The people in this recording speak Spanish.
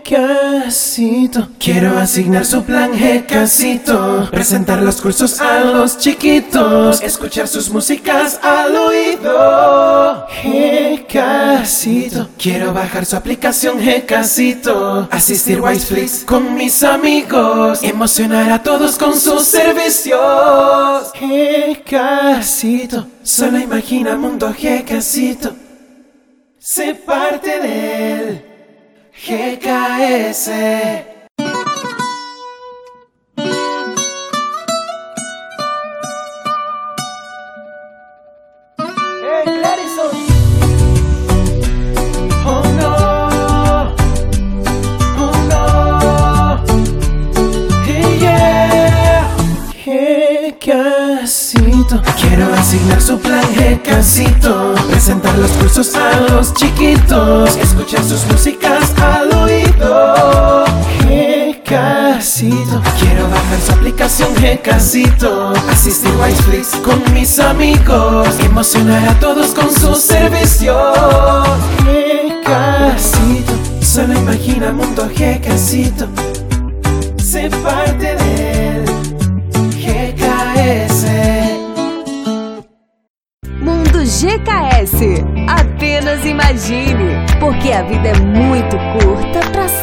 Gcasito. Quiero asignar su plan Gcasito. Presentar los cursos a los chiquitos. Escuchar sus músicas al oído. Gcasito. Quiero bajar su aplicación Gcasito. Asistir Wiseflix con mis amigos. Emocionar a todos con sus servicios. Gcasito. Solo imagina mundo Gcasito. Sé parte del GKS. Oh oh. Quiero asignar su plan Gcasito, presentar los cursos a los chiquitos, escuchar sus músicas aplicación Gcasito, asistir Wiseflix con mis amigos, emocionar a todos con sus servicios. Gcasito. Solo imagina mundo Gcasito. Sé parte del GKS. Mundo GKS. Apenas imagine, porque a vida é muito curta pequena.